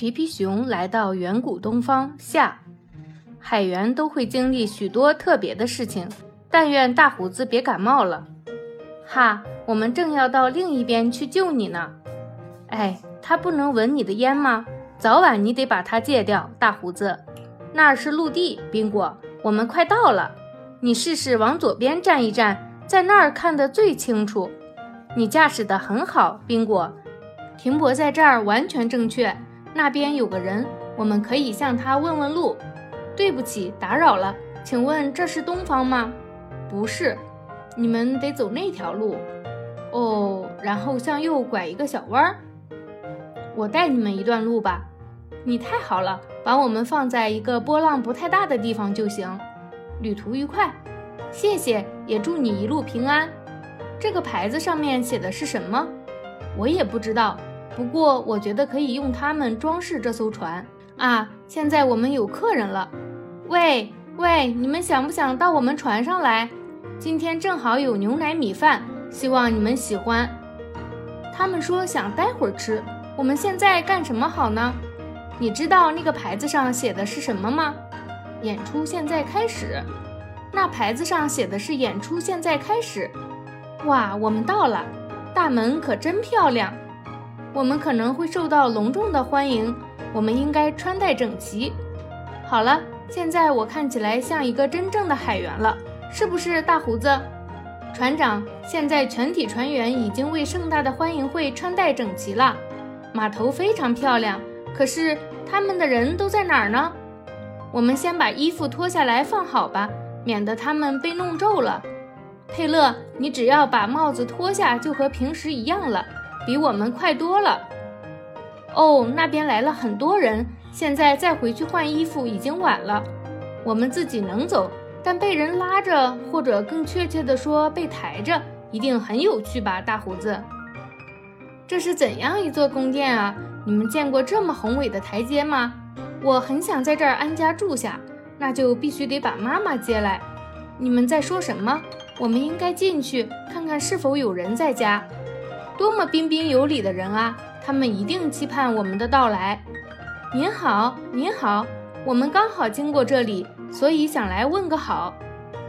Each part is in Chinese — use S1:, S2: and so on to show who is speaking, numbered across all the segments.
S1: 皮皮熊来到远古东方下，海员都会经历许多特别的事情，但愿大胡子别感冒了。哈，我们正要到另一边去救你呢。哎，他不能闻你的烟吗？早晚你得把它戒掉，大胡子。那儿是陆地，宾果，我们快到了。你试试往左边站一站，在那儿看得最清楚。你驾驶得很好，宾果。停泊在这儿完全正确。那边有个人，我们可以向他问问路。对不起，打扰了，请问这是东方吗？不是，你们得走那条路。哦，然后向右拐一个小弯儿。我带你们一段路吧。你太好了，把我们放在一个波浪不太大的地方就行。旅途愉快，谢谢，也祝你一路平安。这个牌子上面写的是什么？我也不知道。不过我觉得可以用它们装饰这艘船啊！现在我们有客人了。喂喂，你们想不想到我们船上来？今天正好有牛奶米饭，希望你们喜欢。他们说想待会儿吃。我们现在干什么好呢？你知道那个牌子上写的是什么吗？演出现在开始。那牌子上写的是演出现在开始。哇，我们到了，大门可真漂亮。我们可能会受到隆重的欢迎，我们应该穿戴整齐。好了，现在我看起来像一个真正的海员了，是不是，大胡子船长？现在全体船员已经为盛大的欢迎会穿戴整齐了，码头非常漂亮。可是他们的人都在哪儿呢？我们先把衣服脱下来放好吧，免得他们被弄皱了。佩勒，你只要把帽子脱下，就和平时一样了。比我们快多了。哦，那边来了很多人，现在再回去换衣服已经晚了。我们自己能走，但被人拉着，或者更确切地说被抬着，一定很有趣吧，大胡子？这是怎样一座宫殿啊？你们见过这么宏伟的台阶吗？我很想在这儿安家住下，那就必须得把妈妈接来。你们在说什么？我们应该进去看看是否有人在家。多么彬彬有礼的人啊！他们一定期盼我们的到来。您好，您好，我们刚好经过这里，所以想来问个好。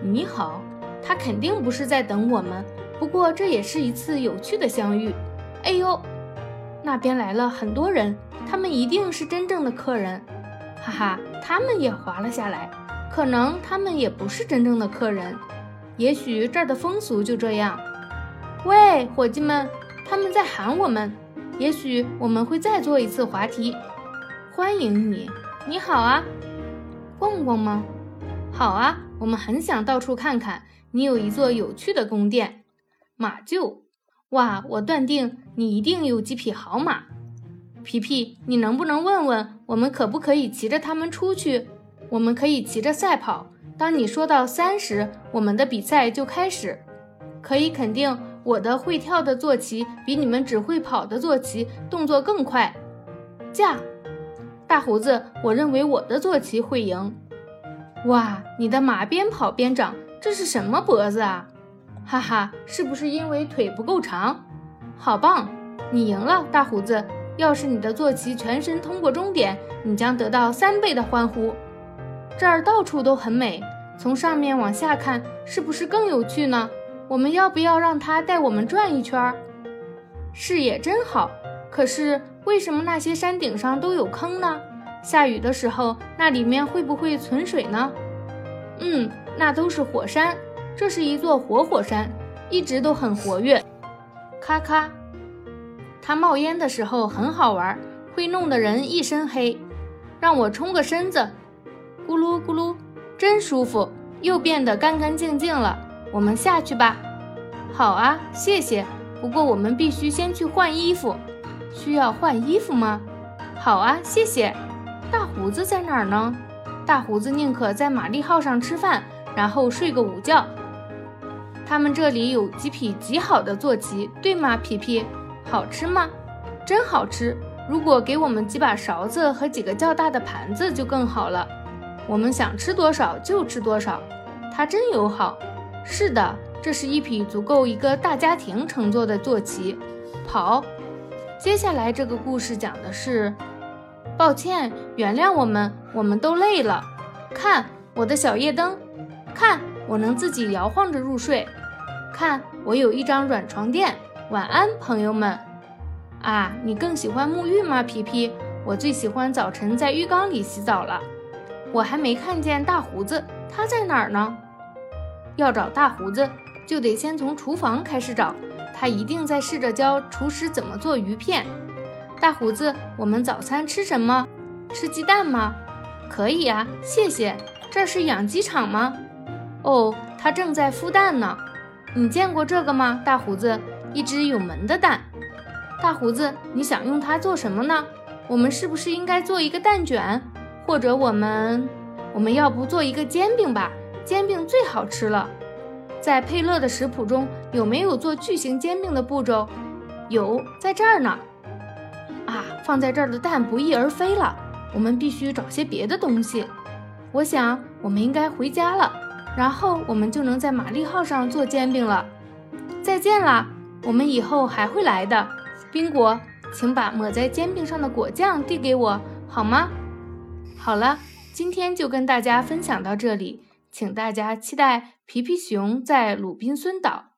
S1: 你好，他肯定不是在等我们，不过这也是一次有趣的相遇。哎呦，那边来了很多人，他们一定是真正的客人。哈哈，他们也滑了下来，可能他们也不是真正的客人，也许这儿的风俗就这样。喂，伙计们！他们在喊我们，也许我们会再做一次滑梯。欢迎你，你好啊，逛逛吗？好啊，我们很想到处看看。你有一座有趣的宫殿，马厩。哇，我断定你一定有几匹好马。皮皮，你能不能问问我们可不可以骑着它们出去？我们可以骑着赛跑。当你说到三时，我们的比赛就开始。可以肯定。我的会跳的坐骑比你们只会跑的坐骑动作更快。驾，大胡子，我认为我的坐骑会赢。哇，你的马边跑边长，这是什么脖子啊？哈哈，是不是因为腿不够长？好棒，你赢了，大胡子。要是你的坐骑全身通过终点，你将得到三倍的欢呼。这儿到处都很美，从上面往下看，是不是更有趣呢？我们要不要让他带我们转一圈？视野真好，可是为什么那些山顶上都有坑呢？下雨的时候，那里面会不会存水呢？嗯，那都是火山，这是一座活火山，一直都很活跃。咔咔，它冒烟的时候很好玩，会弄得人一身黑。让我冲个身子，咕噜咕噜，真舒服，又变得干干净净了。我们下去吧。好啊，谢谢。不过我们必须先去换衣服。需要换衣服吗？好啊，谢谢。大胡子在哪儿呢？大胡子宁可在玛丽号上吃饭，然后睡个午觉。他们这里有几匹极好的坐骑，对吗，皮皮？好吃吗？真好吃。如果给我们几把勺子和几个较大的盘子就更好了。我们想吃多少就吃多少。它真友好。是的，这是一匹足够一个大家庭乘坐的坐骑。跑。接下来这个故事讲的是，抱歉，原谅我们，我们都累了。看我的小夜灯，看我能自己摇晃着入睡。看我有一张软床垫。晚安，朋友们。啊，你更喜欢沐浴吗，皮皮？我最喜欢早晨在浴缸里洗澡了。我还没看见大胡子，他在哪儿呢？要找大胡子，就得先从厨房开始找。他一定在试着教厨师怎么做鱼片。大胡子，我们早餐吃什么？吃鸡蛋吗？可以啊，谢谢。这是养鸡场吗？哦，它正在孵蛋呢。你见过这个吗，大胡子？一只有门的蛋。大胡子，你想用它做什么呢？我们是不是应该做一个蛋卷？或者我们，我们要不做一个煎饼吧？煎饼最好吃了。在佩勒的食谱中有没有做巨型煎饼的步骤？有，在这儿呢。啊，放在这儿的蛋不翼而飞了。我们必须找些别的东西。我想我们应该回家了，然后我们就能在玛丽号上做煎饼了。再见啦，我们以后还会来的。宾果，请把抹在煎饼上的果酱递给我，好吗？好了，今天就跟大家分享到这里。请大家期待皮皮熊在鲁滨孙岛。